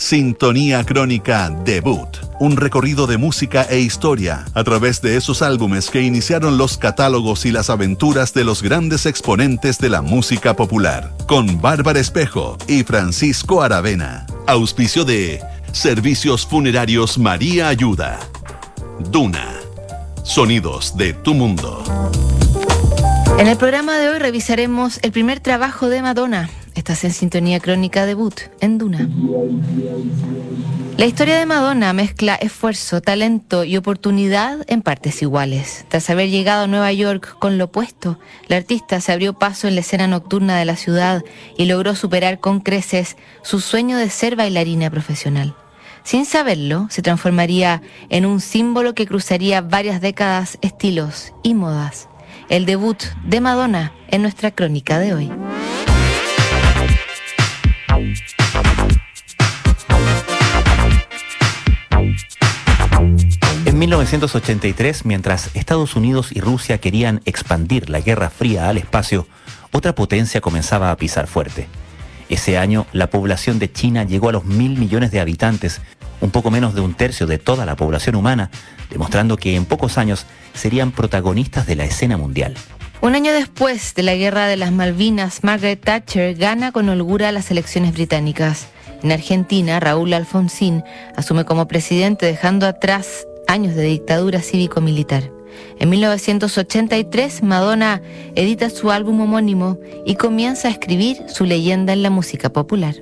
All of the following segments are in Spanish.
Sintonía Crónica Debut, un recorrido de música e historia a través de esos álbumes que iniciaron los catálogos y las aventuras de los grandes exponentes de la música popular, con Bárbara Espejo y Francisco Aravena. Auspicio de Servicios Funerarios María Ayuda. Duna. Sonidos de tu mundo. En el programa de hoy revisaremos el primer trabajo de Madonna, Estás en sintonía crónica debut en Duna. La historia de Madonna mezcla esfuerzo, talento y oportunidad en partes iguales. Tras haber llegado a Nueva York con lo opuesto, la artista se abrió paso en la escena nocturna de la ciudad y logró superar con creces su sueño de ser bailarina profesional. Sin saberlo, se transformaría en un símbolo que cruzaría varias décadas, estilos y modas. El debut de Madonna en nuestra crónica de hoy. 1983, mientras Estados Unidos y Rusia querían expandir la Guerra Fría al espacio, otra potencia comenzaba a pisar fuerte. Ese año, la población de China llegó a los mil millones de habitantes, un poco menos de un tercio de toda la población humana, demostrando que en pocos años serían protagonistas de la escena mundial. Un año después de la Guerra de las Malvinas, Margaret Thatcher gana con holgura las elecciones británicas. En Argentina, Raúl Alfonsín asume como presidente dejando atrás años de dictadura cívico-militar. En 1983, Madonna edita su álbum homónimo y comienza a escribir su leyenda en la música popular.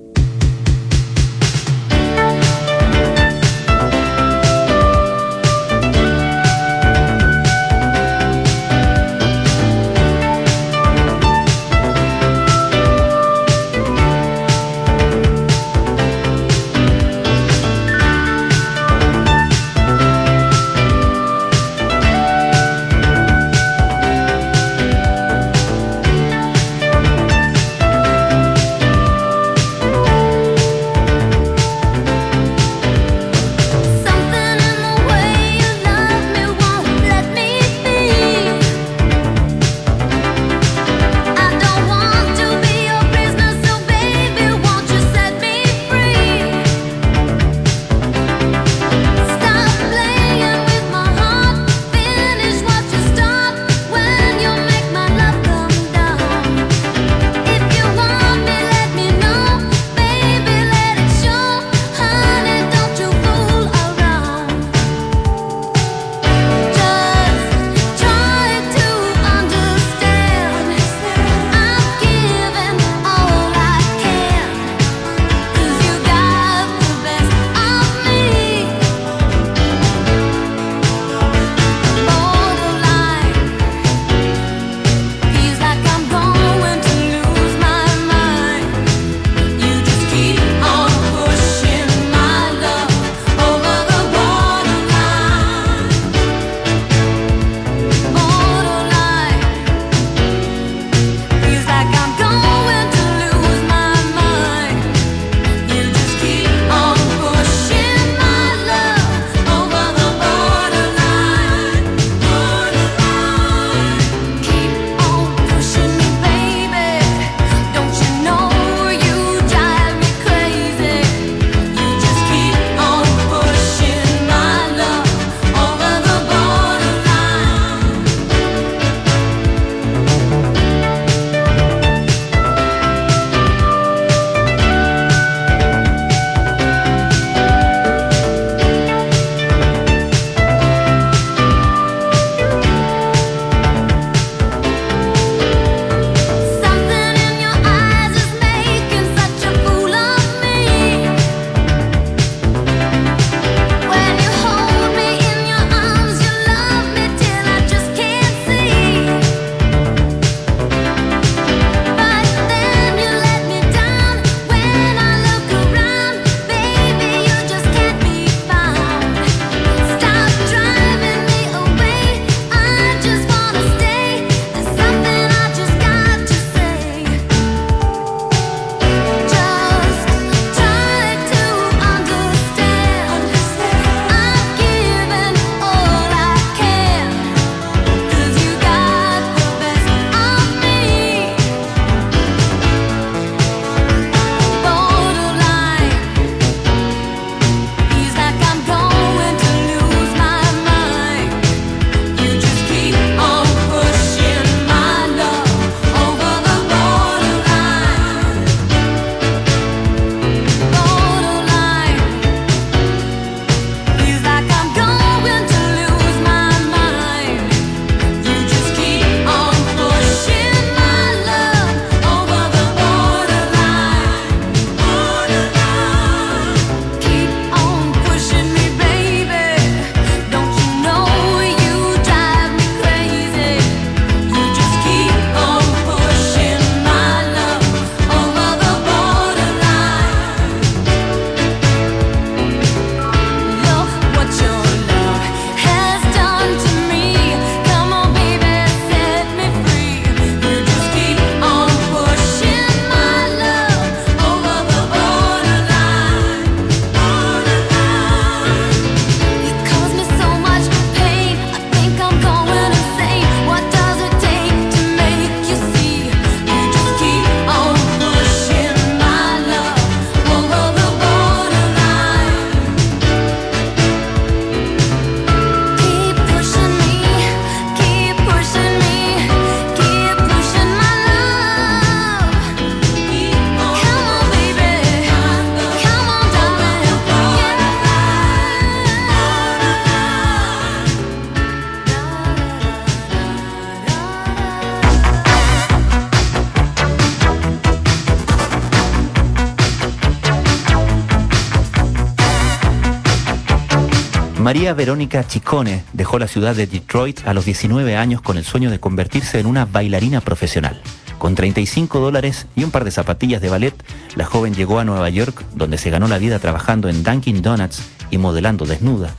María Verónica Chicone dejó la ciudad de Detroit a los 19 años con el sueño de convertirse en una bailarina profesional. Con 35 dólares y un par de zapatillas de ballet, la joven llegó a Nueva York, donde se ganó la vida trabajando en Dunkin' Donuts y modelando desnuda.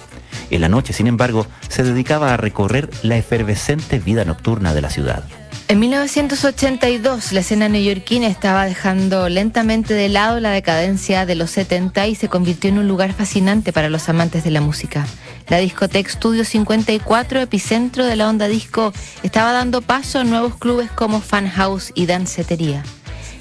En la noche, sin embargo, se dedicaba a recorrer la efervescente vida nocturna de la ciudad. En 1982, la escena neoyorquina estaba dejando lentamente de lado la decadencia de los 70 y se convirtió en un lugar fascinante para los amantes de la música. La discoteca Studio 54, epicentro de la onda disco, estaba dando paso a nuevos clubes como Fan House y Dancetería.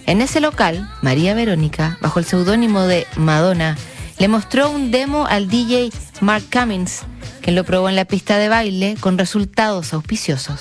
En ese local, María Verónica, bajo el seudónimo de Madonna, le mostró un demo al DJ Mark Cummins, que lo probó en la pista de baile con resultados auspiciosos.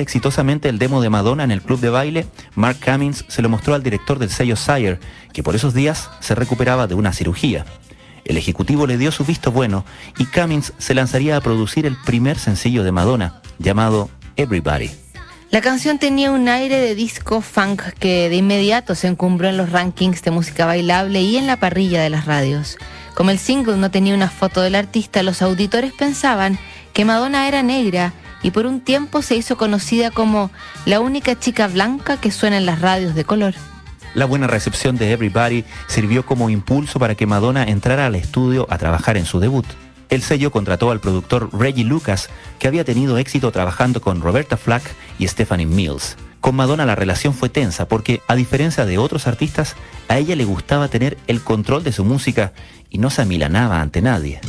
Exitosamente el demo de Madonna en el club de baile, Mark Cummings se lo mostró al director del sello Sire, que por esos días se recuperaba de una cirugía. El ejecutivo le dio su visto bueno y Cummings se lanzaría a producir el primer sencillo de Madonna, llamado Everybody. La canción tenía un aire de disco funk que de inmediato se encumbró en los rankings de música bailable y en la parrilla de las radios. Como el single no tenía una foto del artista, los auditores pensaban que Madonna era negra y por un tiempo se hizo conocida como la única chica blanca que suena en las radios de color. La buena recepción de Everybody sirvió como impulso para que Madonna entrara al estudio a trabajar en su debut. El sello contrató al productor Reggie Lucas, que había tenido éxito trabajando con Roberta Flack y Stephanie Mills. Con Madonna la relación fue tensa porque, a diferencia de otros artistas, a ella le gustaba tener el control de su música y no se amilanaba ante nadie.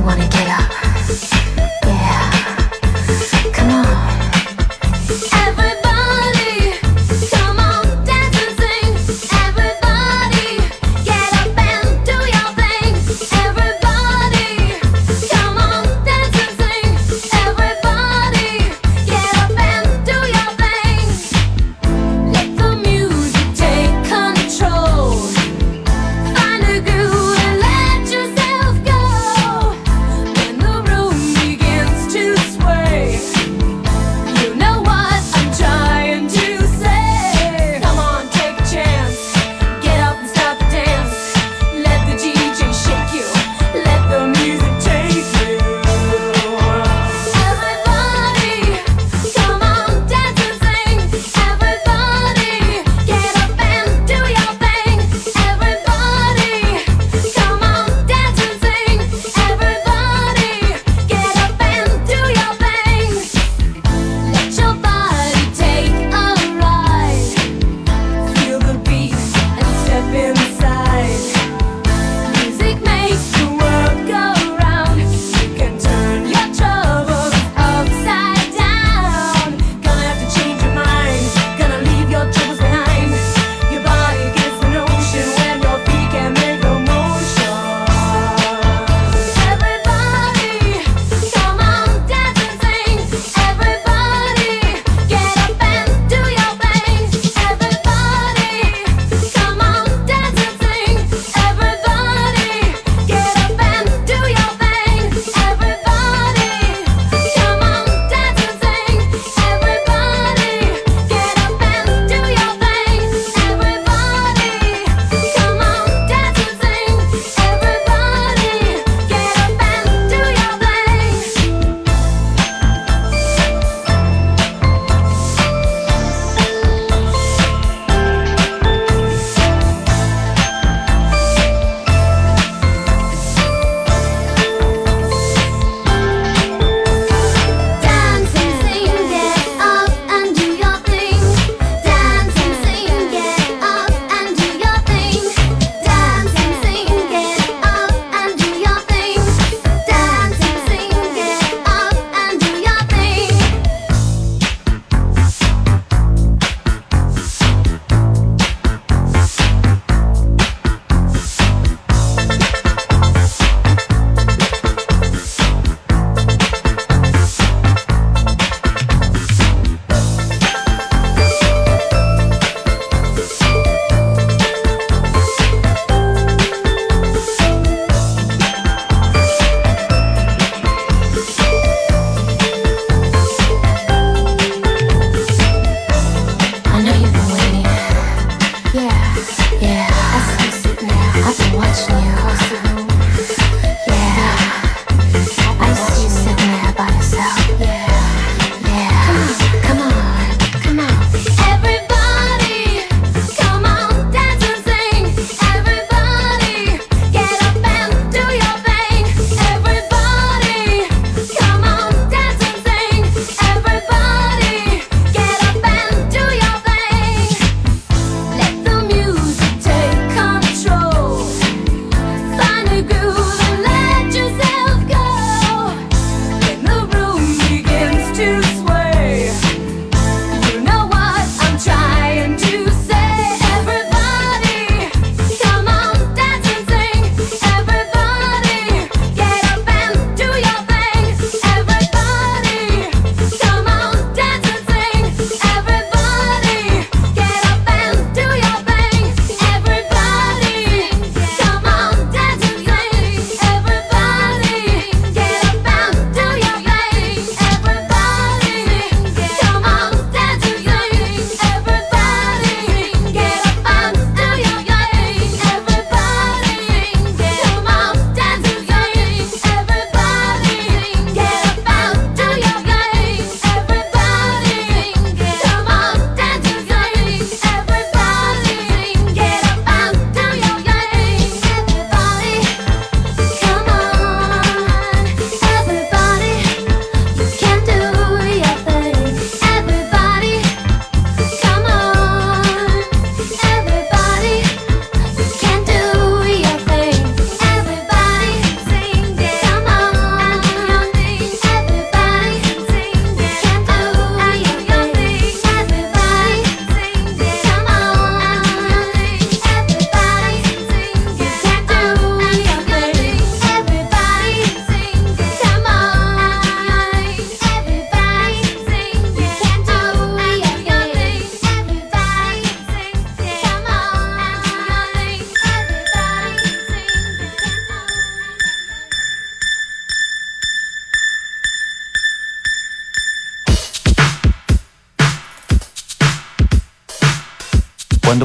wanna get up.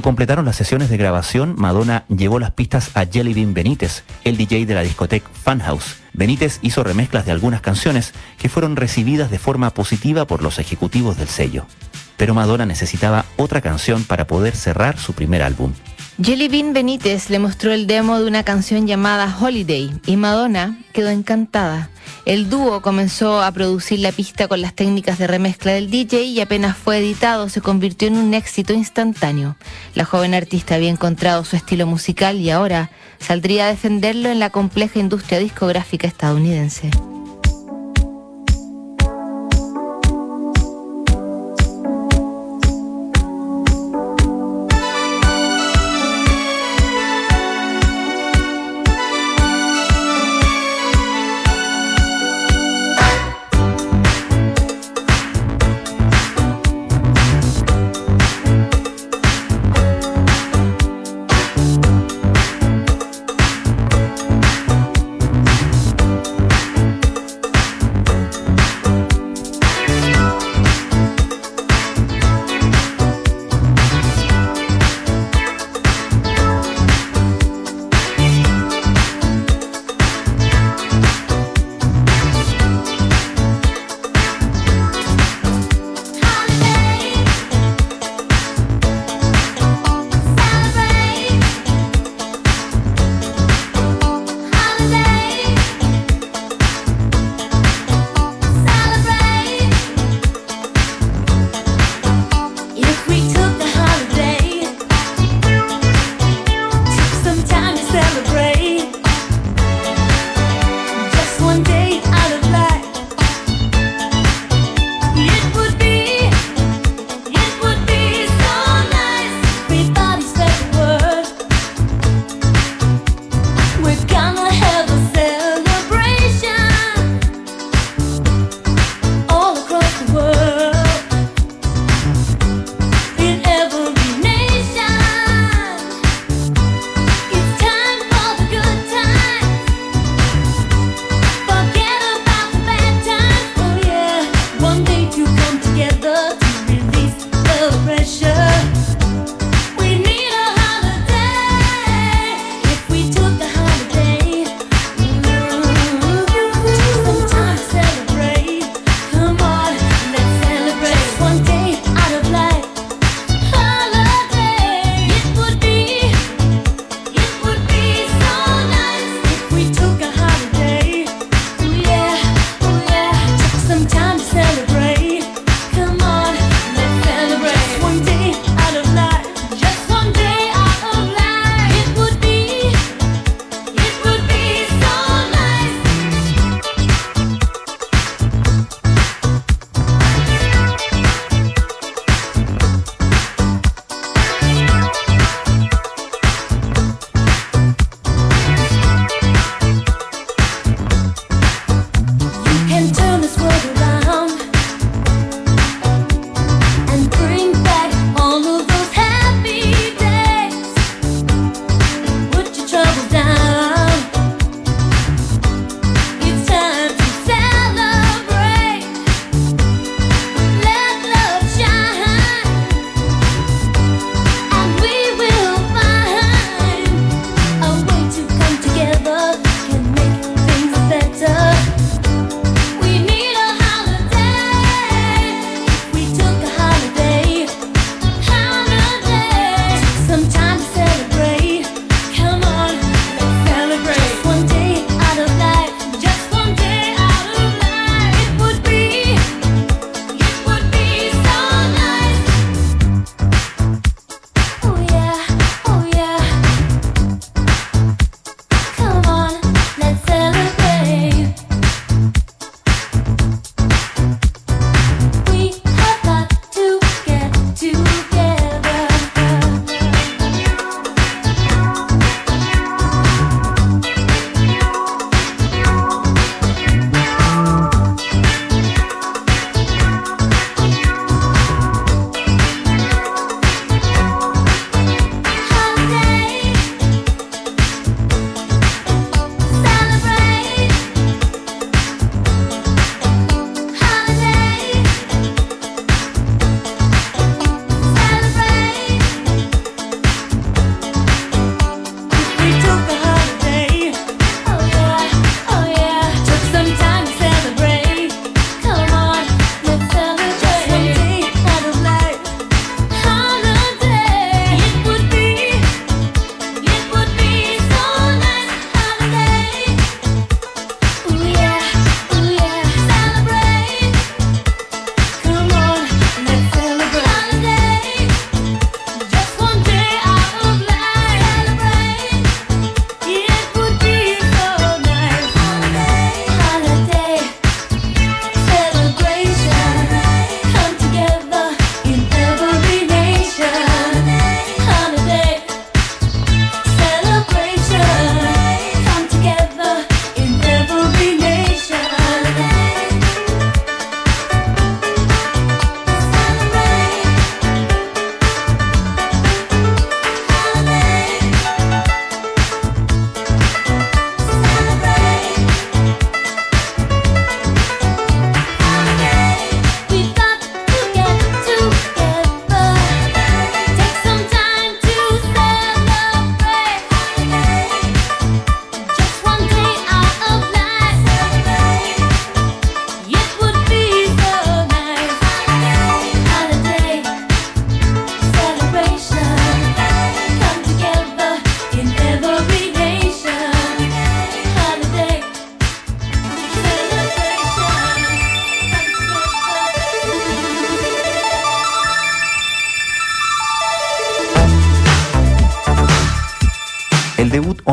Completaron las sesiones de grabación, Madonna llevó las pistas a Jelly Bean Benítez, el DJ de la discoteca Funhouse. Benítez hizo remezclas de algunas canciones que fueron recibidas de forma positiva por los ejecutivos del sello. Pero Madonna necesitaba otra canción para poder cerrar su primer álbum. Jelly Bean Benítez le mostró el demo de una canción llamada Holiday y Madonna quedó encantada. El dúo comenzó a producir la pista con las técnicas de remezcla del DJ y apenas fue editado se convirtió en un éxito instantáneo. La joven artista había encontrado su estilo musical y ahora saldría a defenderlo en la compleja industria discográfica estadounidense.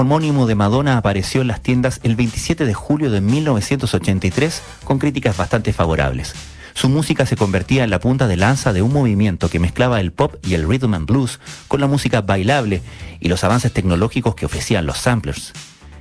Homónimo de Madonna apareció en las tiendas el 27 de julio de 1983 con críticas bastante favorables. Su música se convertía en la punta de lanza de un movimiento que mezclaba el pop y el rhythm and blues con la música bailable y los avances tecnológicos que ofrecían los samplers.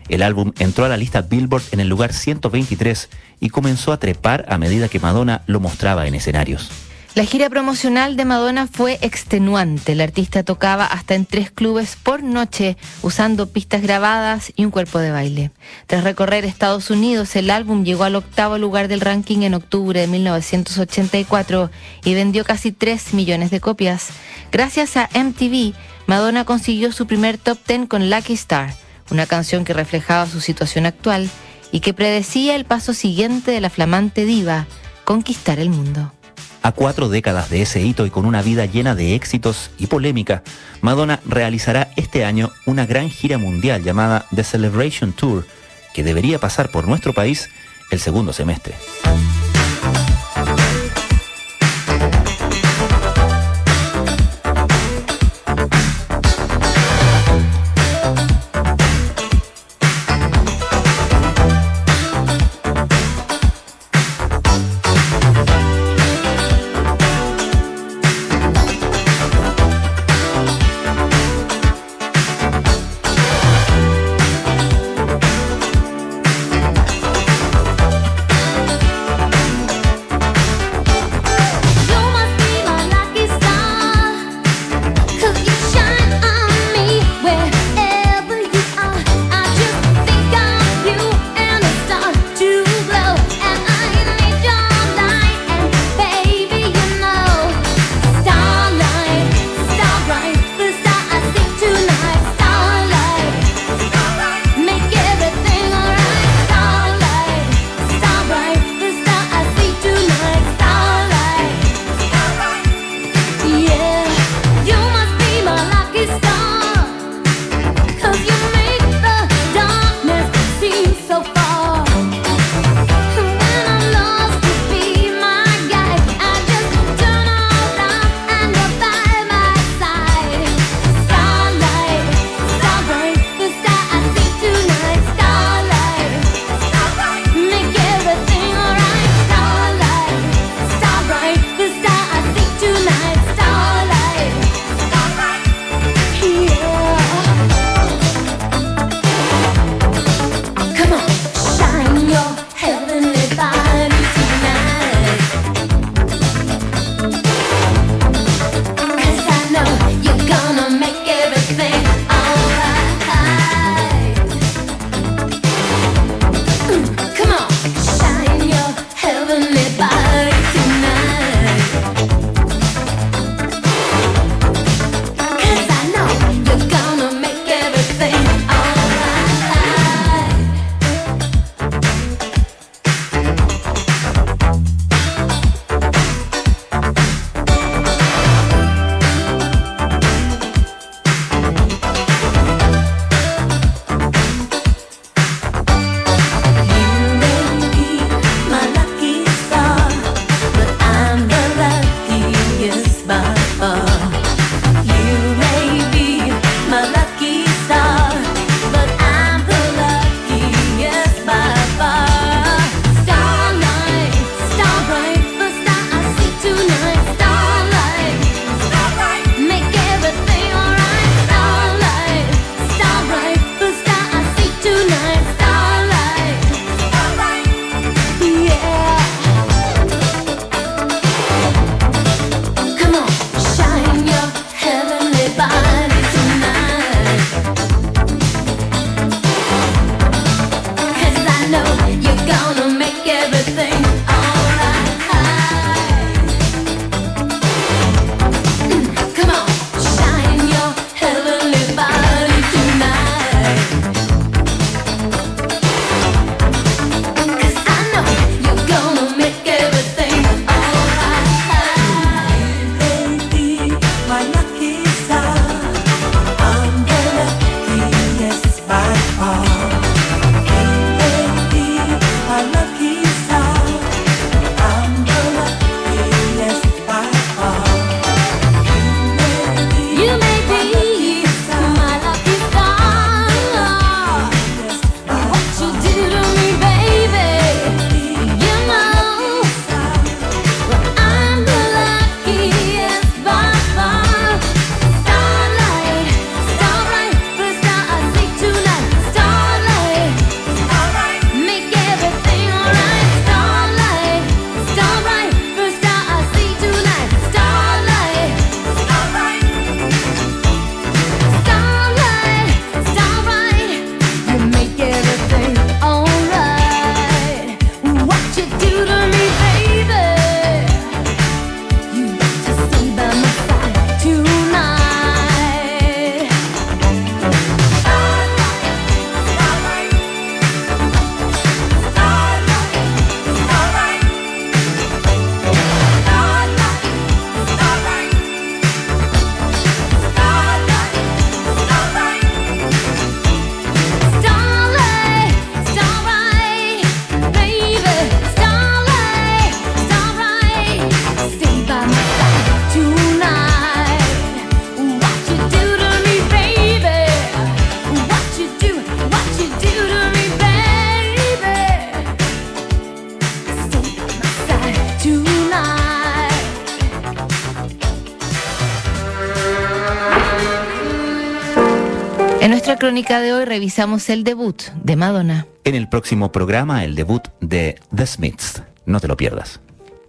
El álbum entró a la lista Billboard en el lugar 123 y comenzó a trepar a medida que Madonna lo mostraba en escenarios. La gira promocional de Madonna fue extenuante. La artista tocaba hasta en tres clubes por noche, usando pistas grabadas y un cuerpo de baile. Tras recorrer Estados Unidos, el álbum llegó al octavo lugar del ranking en octubre de 1984 y vendió casi 3 millones de copias. Gracias a MTV, Madonna consiguió su primer top 10 con Lucky Star, una canción que reflejaba su situación actual y que predecía el paso siguiente de la flamante diva, conquistar el mundo. A cuatro décadas de ese hito y con una vida llena de éxitos y polémica, Madonna realizará este año una gran gira mundial llamada The Celebration Tour, que debería pasar por nuestro país el segundo semestre. Crónica de hoy revisamos el debut de Madonna. En el próximo programa, el debut de The Smiths. No te lo pierdas.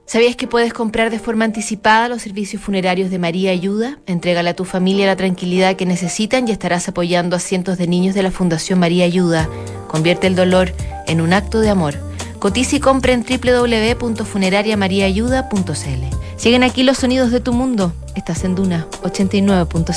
¿Sabías que puedes comprar de forma anticipada los servicios funerarios de María Ayuda? Entrégale a tu familia la tranquilidad que necesitan y estarás apoyando a cientos de niños de la Fundación María Ayuda. Convierte el dolor en un acto de amor. Cotiza y compra en www.funerariamariaayuda.cl. Siguen aquí los sonidos de tu mundo. Estás en Duna 89.7.